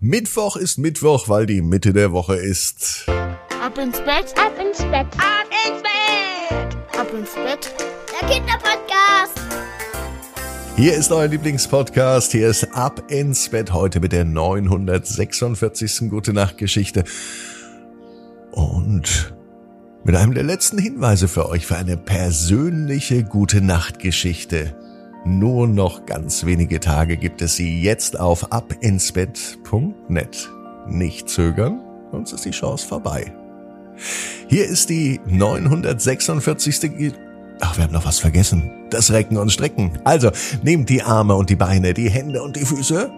Mittwoch ist Mittwoch, weil die Mitte der Woche ist. Ab ins Bett, ab ins Bett, ab ins Bett, ab ins Bett. Der Kinderpodcast. Hier ist euer Lieblingspodcast. Hier ist Ab ins Bett heute mit der 946. Gute Nacht Geschichte. Und mit einem der letzten Hinweise für euch für eine persönliche Gute Nacht Geschichte. Nur noch ganz wenige Tage gibt es sie jetzt auf abinsbett.net. Nicht zögern, sonst ist die Chance vorbei. Hier ist die 946. Ach, wir haben noch was vergessen. Das Recken und Strecken. Also, nehmt die Arme und die Beine, die Hände und die Füße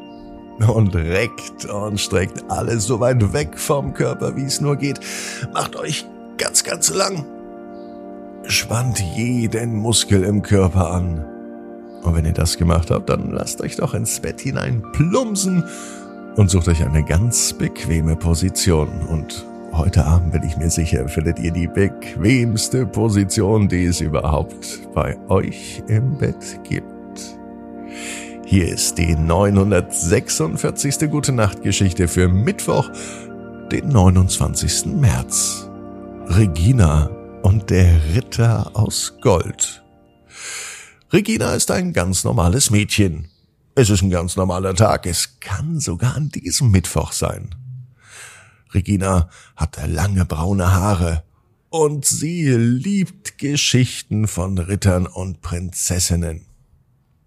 und reckt und streckt alles so weit weg vom Körper, wie es nur geht. Macht euch ganz, ganz lang. Spannt jeden Muskel im Körper an. Und wenn ihr das gemacht habt, dann lasst euch doch ins Bett hinein plumpsen und sucht euch eine ganz bequeme Position. Und heute Abend bin ich mir sicher, findet ihr die bequemste Position, die es überhaupt bei euch im Bett gibt. Hier ist die 946. Gute Nacht Geschichte für Mittwoch, den 29. März. Regina und der Ritter aus Gold. Regina ist ein ganz normales Mädchen. Es ist ein ganz normaler Tag. Es kann sogar an diesem Mittwoch sein. Regina hat lange braune Haare und sie liebt Geschichten von Rittern und Prinzessinnen.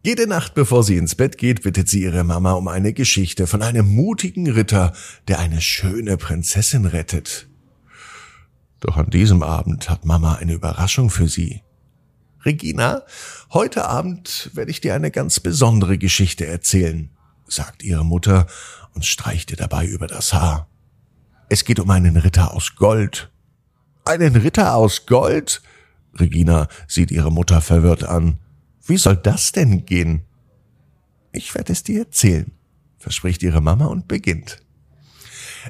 Jede Nacht, bevor sie ins Bett geht, bittet sie ihre Mama um eine Geschichte von einem mutigen Ritter, der eine schöne Prinzessin rettet. Doch an diesem Abend hat Mama eine Überraschung für sie. Regina, heute Abend werde ich dir eine ganz besondere Geschichte erzählen, sagt ihre Mutter und streicht ihr dabei über das Haar. Es geht um einen Ritter aus Gold. Einen Ritter aus Gold? Regina sieht ihre Mutter verwirrt an. Wie soll das denn gehen? Ich werde es dir erzählen, verspricht ihre Mama und beginnt.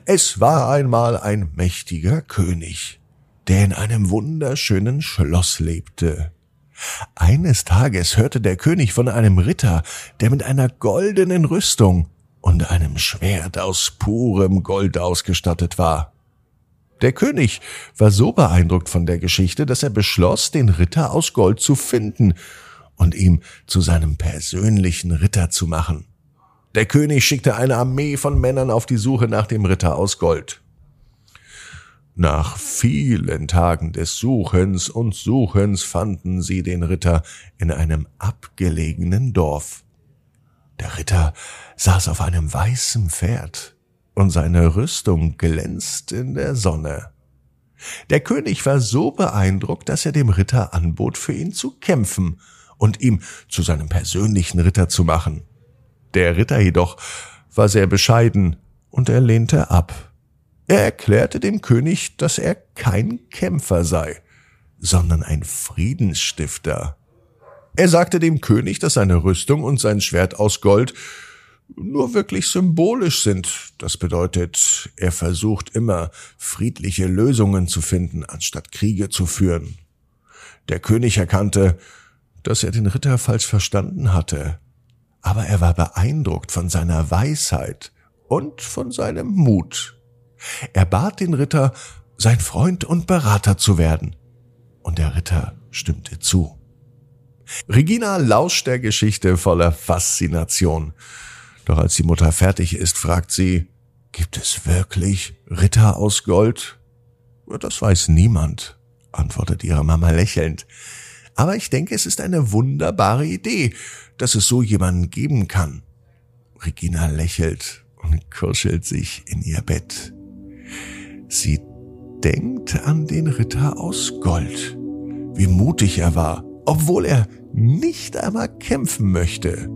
Es war einmal ein mächtiger König, der in einem wunderschönen Schloss lebte. Eines Tages hörte der König von einem Ritter, der mit einer goldenen Rüstung und einem Schwert aus purem Gold ausgestattet war. Der König war so beeindruckt von der Geschichte, dass er beschloss, den Ritter aus Gold zu finden und ihm zu seinem persönlichen Ritter zu machen. Der König schickte eine Armee von Männern auf die Suche nach dem Ritter aus Gold. Nach vielen Tagen des Suchens und Suchens fanden sie den Ritter in einem abgelegenen Dorf. Der Ritter saß auf einem weißen Pferd, und seine Rüstung glänzt in der Sonne. Der König war so beeindruckt, dass er dem Ritter anbot, für ihn zu kämpfen und ihm zu seinem persönlichen Ritter zu machen. Der Ritter jedoch war sehr bescheiden und er lehnte ab. Er erklärte dem König, dass er kein Kämpfer sei, sondern ein Friedensstifter. Er sagte dem König, dass seine Rüstung und sein Schwert aus Gold nur wirklich symbolisch sind. Das bedeutet, er versucht immer, friedliche Lösungen zu finden, anstatt Kriege zu führen. Der König erkannte, dass er den Ritter falsch verstanden hatte, aber er war beeindruckt von seiner Weisheit und von seinem Mut. Er bat den Ritter, sein Freund und Berater zu werden. Und der Ritter stimmte zu. Regina lauscht der Geschichte voller Faszination. Doch als die Mutter fertig ist, fragt sie, gibt es wirklich Ritter aus Gold? Das weiß niemand, antwortet ihre Mama lächelnd. Aber ich denke, es ist eine wunderbare Idee, dass es so jemanden geben kann. Regina lächelt und kuschelt sich in ihr Bett. Sie denkt an den Ritter aus Gold, wie mutig er war, obwohl er nicht einmal kämpfen möchte.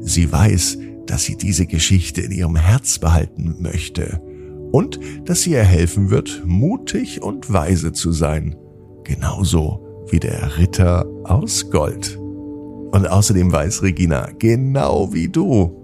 Sie weiß, dass sie diese Geschichte in ihrem Herz behalten möchte und dass sie ihr helfen wird, mutig und weise zu sein, genauso wie der Ritter aus Gold. Und außerdem weiß Regina, genau wie du,